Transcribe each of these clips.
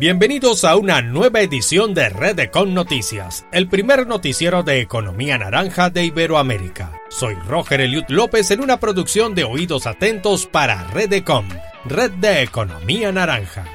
Bienvenidos a una nueva edición de Redecon Noticias, el primer noticiero de economía naranja de Iberoamérica. Soy Roger Eliud López en una producción de Oídos Atentos para Redecon, Red de Economía Naranja.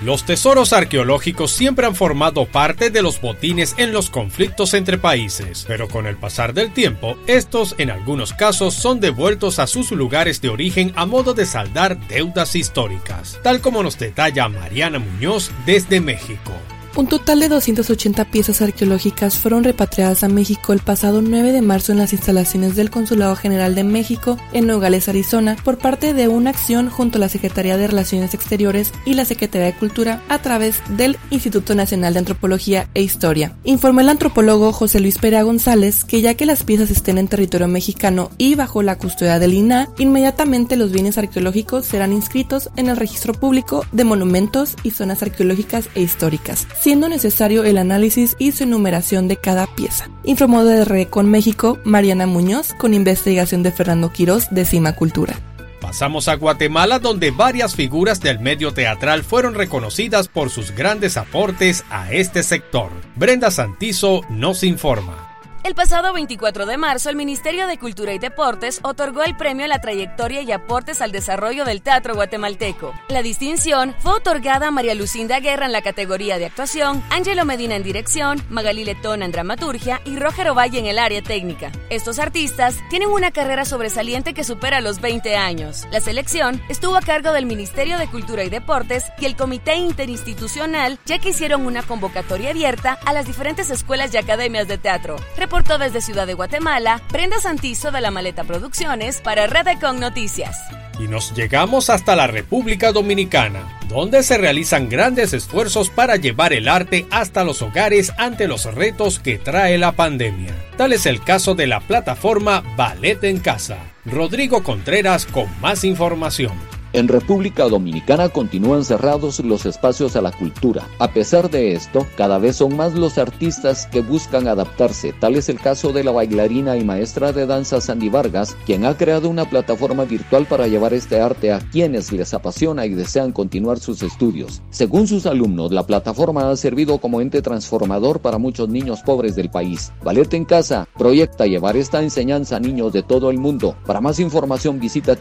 Los tesoros arqueológicos siempre han formado parte de los botines en los conflictos entre países, pero con el pasar del tiempo, estos en algunos casos son devueltos a sus lugares de origen a modo de saldar deudas históricas, tal como nos detalla Mariana Muñoz desde México. Un total de 280 piezas arqueológicas fueron repatriadas a México el pasado 9 de marzo en las instalaciones del Consulado General de México en Nogales, Arizona, por parte de una acción junto a la Secretaría de Relaciones Exteriores y la Secretaría de Cultura a través del Instituto Nacional de Antropología e Historia. Informó el antropólogo José Luis Perea González que ya que las piezas estén en territorio mexicano y bajo la custodia del INAH, inmediatamente los bienes arqueológicos serán inscritos en el registro público de monumentos y zonas arqueológicas e históricas siendo necesario el análisis y su enumeración de cada pieza. Informó de con México Mariana Muñoz con investigación de Fernando Quirós de Cima Cultura. Pasamos a Guatemala donde varias figuras del medio teatral fueron reconocidas por sus grandes aportes a este sector. Brenda Santizo nos informa. El pasado 24 de marzo, el Ministerio de Cultura y Deportes otorgó el premio a la trayectoria y aportes al desarrollo del teatro guatemalteco. La distinción fue otorgada a María Lucinda Guerra en la categoría de actuación, Ángelo Medina en dirección, Magali Letón en dramaturgia y Roger Ovalle en el área técnica. Estos artistas tienen una carrera sobresaliente que supera los 20 años. La selección estuvo a cargo del Ministerio de Cultura y Deportes y el Comité Interinstitucional, ya que hicieron una convocatoria abierta a las diferentes escuelas y academias de teatro reportó desde Ciudad de Guatemala Prenda Santizo de la Maleta Producciones para Redecon Noticias. Y nos llegamos hasta la República Dominicana, donde se realizan grandes esfuerzos para llevar el arte hasta los hogares ante los retos que trae la pandemia. Tal es el caso de la plataforma Ballet en Casa. Rodrigo Contreras con más información. En República Dominicana continúan cerrados los espacios a la cultura. A pesar de esto, cada vez son más los artistas que buscan adaptarse. Tal es el caso de la bailarina y maestra de danza Sandy Vargas, quien ha creado una plataforma virtual para llevar este arte a quienes les apasiona y desean continuar sus estudios. Según sus alumnos, la plataforma ha servido como ente transformador para muchos niños pobres del país. Ballet en Casa proyecta llevar esta enseñanza a niños de todo el mundo. Para más información visita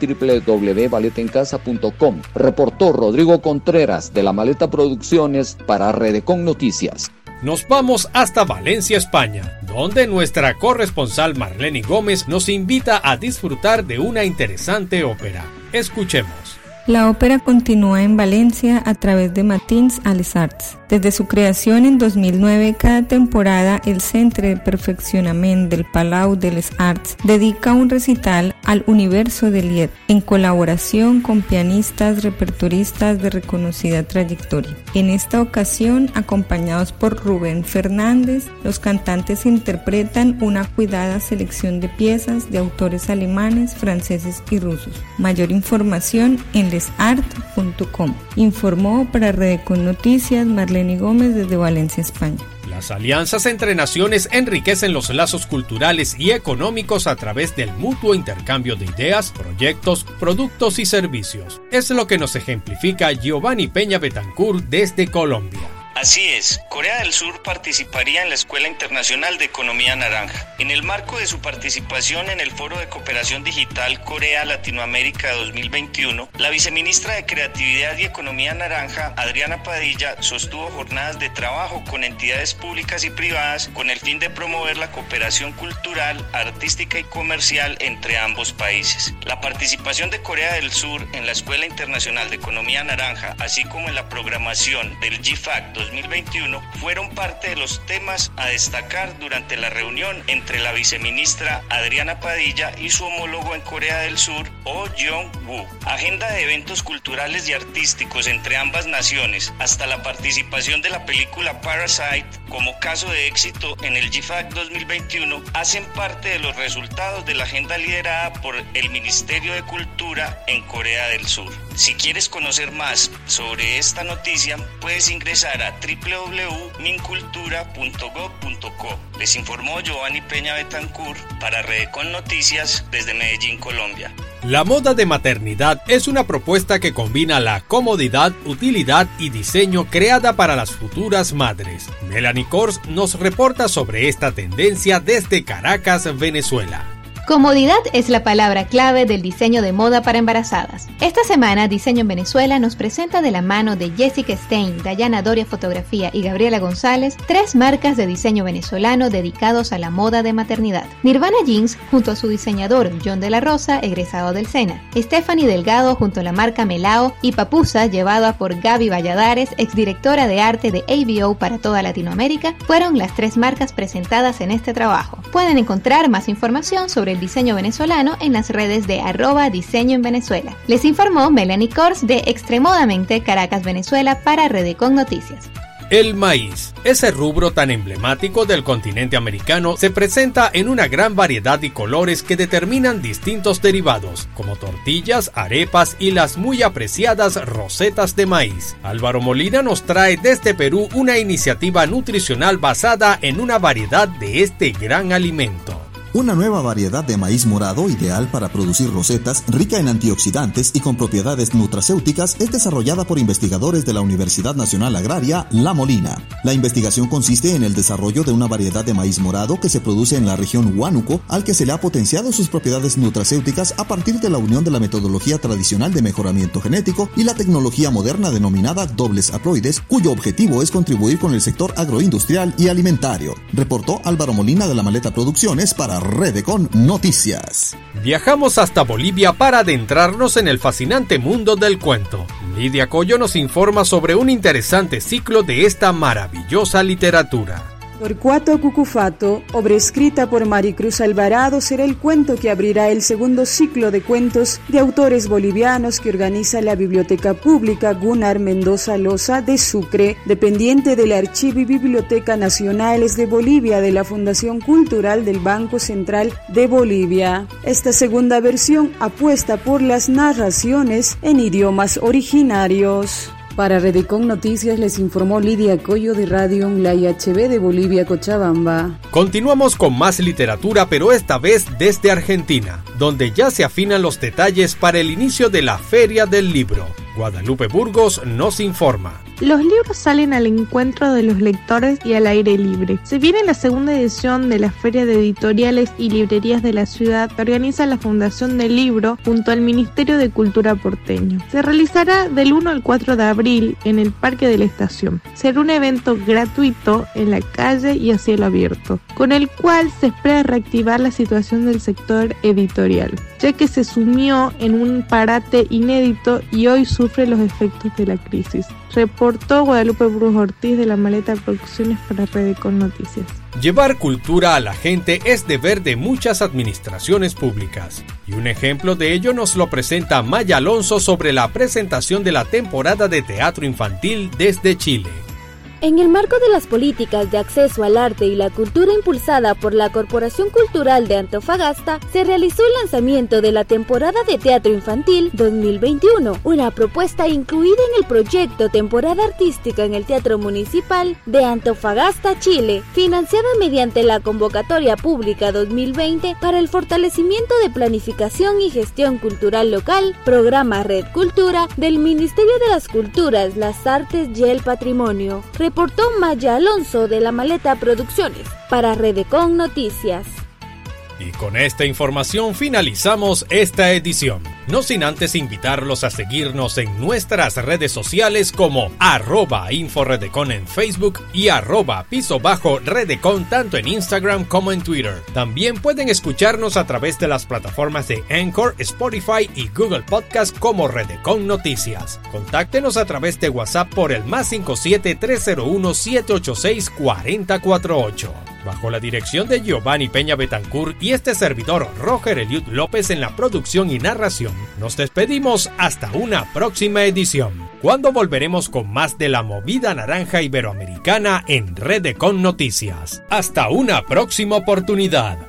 www.balletencasa Reportó Rodrigo Contreras de la Maleta Producciones para Redecon Noticias. Nos vamos hasta Valencia, España, donde nuestra corresponsal Marlene Gómez nos invita a disfrutar de una interesante ópera. Escuchemos. La ópera continúa en Valencia a través de Matins Les Arts. Desde su creación en 2009, cada temporada el Centre de Perfeccionamiento del Palau de les Arts dedica un recital al universo de Lied en colaboración con pianistas repertoristas de reconocida trayectoria. En esta ocasión, acompañados por Rubén Fernández, los cantantes interpretan una cuidada selección de piezas de autores alemanes, franceses y rusos. Mayor información en lesart.com. Informó para Redecon Noticias Marlene Gómez desde Valencia, España. Las alianzas entre naciones enriquecen los lazos culturales y económicos a través del mutuo intercambio de ideas, proyectos, productos y servicios. Es lo que nos ejemplifica Giovanni Peña Betancourt desde Colombia. Así es, Corea del Sur participaría en la Escuela Internacional de Economía Naranja. En el marco de su participación en el Foro de Cooperación Digital Corea-Latinoamérica 2021, la viceministra de Creatividad y Economía Naranja, Adriana Padilla, sostuvo jornadas de trabajo con entidades públicas y privadas con el fin de promover la cooperación cultural, artística y comercial entre ambos países. La participación de Corea del Sur en la Escuela Internacional de Economía Naranja, así como en la programación del GFAC 2021 fueron parte de los temas a destacar durante la reunión entre la viceministra Adriana Padilla y su homólogo en Corea del Sur, Oh Jong-woo. Agenda de eventos culturales y artísticos entre ambas naciones, hasta la participación de la película Parasite como caso de éxito en el GFAC 2021, hacen parte de los resultados de la agenda liderada por el Ministerio de Cultura en Corea del Sur. Si quieres conocer más sobre esta noticia, puedes ingresar a www.mincultura.gov.co. Les informó Giovanni Peña Betancourt para Redecon Noticias desde Medellín, Colombia. La moda de maternidad es una propuesta que combina la comodidad, utilidad y diseño creada para las futuras madres. Melanie Kors nos reporta sobre esta tendencia desde Caracas, Venezuela. Comodidad es la palabra clave del diseño de moda para embarazadas. Esta semana, Diseño en Venezuela nos presenta de la mano de Jessica Stein, Dayana Doria Fotografía y Gabriela González tres marcas de diseño venezolano dedicados a la moda de maternidad. Nirvana Jeans junto a su diseñador John de la Rosa, egresado del SENA. Stephanie Delgado junto a la marca Melao y Papusa, llevada por Gaby Valladares, exdirectora de arte de ABO para toda Latinoamérica, fueron las tres marcas presentadas en este trabajo. Pueden encontrar más información sobre diseño venezolano en las redes de arroba diseño en Venezuela. Les informó Melanie Kors de Extremodamente Caracas, Venezuela para Redecon Noticias. El maíz, ese rubro tan emblemático del continente americano, se presenta en una gran variedad de colores que determinan distintos derivados, como tortillas, arepas y las muy apreciadas rosetas de maíz. Álvaro Molina nos trae desde Perú una iniciativa nutricional basada en una variedad de este gran alimento. Una nueva variedad de maíz morado ideal para producir rosetas, rica en antioxidantes y con propiedades nutracéuticas, es desarrollada por investigadores de la Universidad Nacional Agraria La Molina. La investigación consiste en el desarrollo de una variedad de maíz morado que se produce en la región Huánuco, al que se le ha potenciado sus propiedades nutracéuticas a partir de la unión de la metodología tradicional de mejoramiento genético y la tecnología moderna denominada dobles haploides, cuyo objetivo es contribuir con el sector agroindustrial y alimentario. Reportó Álvaro Molina de la Maleta Producciones para Redecon Noticias. Viajamos hasta Bolivia para adentrarnos en el fascinante mundo del cuento. Lidia Coyo nos informa sobre un interesante ciclo de esta maravillosa literatura. Torcuato Cucufato, obra escrita por Maricruz Alvarado, será el cuento que abrirá el segundo ciclo de cuentos de autores bolivianos que organiza la Biblioteca Pública Gunnar Mendoza Loza de Sucre, dependiente del Archivo y Biblioteca Nacionales de Bolivia de la Fundación Cultural del Banco Central de Bolivia. Esta segunda versión apuesta por las narraciones en idiomas originarios. Para Redecon Noticias les informó Lidia Coyo de Radio La IHB de Bolivia, Cochabamba. Continuamos con más literatura, pero esta vez desde Argentina, donde ya se afinan los detalles para el inicio de la Feria del Libro. Guadalupe Burgos nos informa. Los libros salen al encuentro de los lectores y al aire libre. Se viene la segunda edición de la Feria de Editoriales y Librerías de la ciudad que organiza la Fundación del Libro junto al Ministerio de Cultura porteño. Se realizará del 1 al 4 de abril en el Parque de la Estación. Será un evento gratuito en la calle y a cielo abierto, con el cual se espera reactivar la situación del sector editorial, ya que se sumió en un parate inédito y hoy sufre los efectos de la crisis reportó Guadalupe Bruce Ortiz de la Maleta Producciones para Redecon Noticias. Llevar cultura a la gente es deber de muchas administraciones públicas. Y un ejemplo de ello nos lo presenta Maya Alonso sobre la presentación de la temporada de teatro infantil desde Chile. En el marco de las políticas de acceso al arte y la cultura impulsada por la Corporación Cultural de Antofagasta, se realizó el lanzamiento de la temporada de teatro infantil 2021, una propuesta incluida en el proyecto Temporada Artística en el Teatro Municipal de Antofagasta, Chile, financiada mediante la convocatoria pública 2020 para el fortalecimiento de planificación y gestión cultural local, programa Red Cultura del Ministerio de las Culturas, las Artes y el Patrimonio reportó Maya Alonso de la Maleta Producciones para Redecon Noticias. Y con esta información finalizamos esta edición. No sin antes invitarlos a seguirnos en nuestras redes sociales como arroba inforedecon en Facebook y arroba piso bajo redecon tanto en Instagram como en Twitter. También pueden escucharnos a través de las plataformas de Anchor, Spotify y Google Podcast como Redecon Noticias. Contáctenos a través de WhatsApp por el más 57 301 786 4048 bajo la dirección de Giovanni Peña Betancourt y este servidor Roger Eliud López en la producción y narración. Nos despedimos hasta una próxima edición, cuando volveremos con más de la movida naranja iberoamericana en Red Con Noticias. Hasta una próxima oportunidad.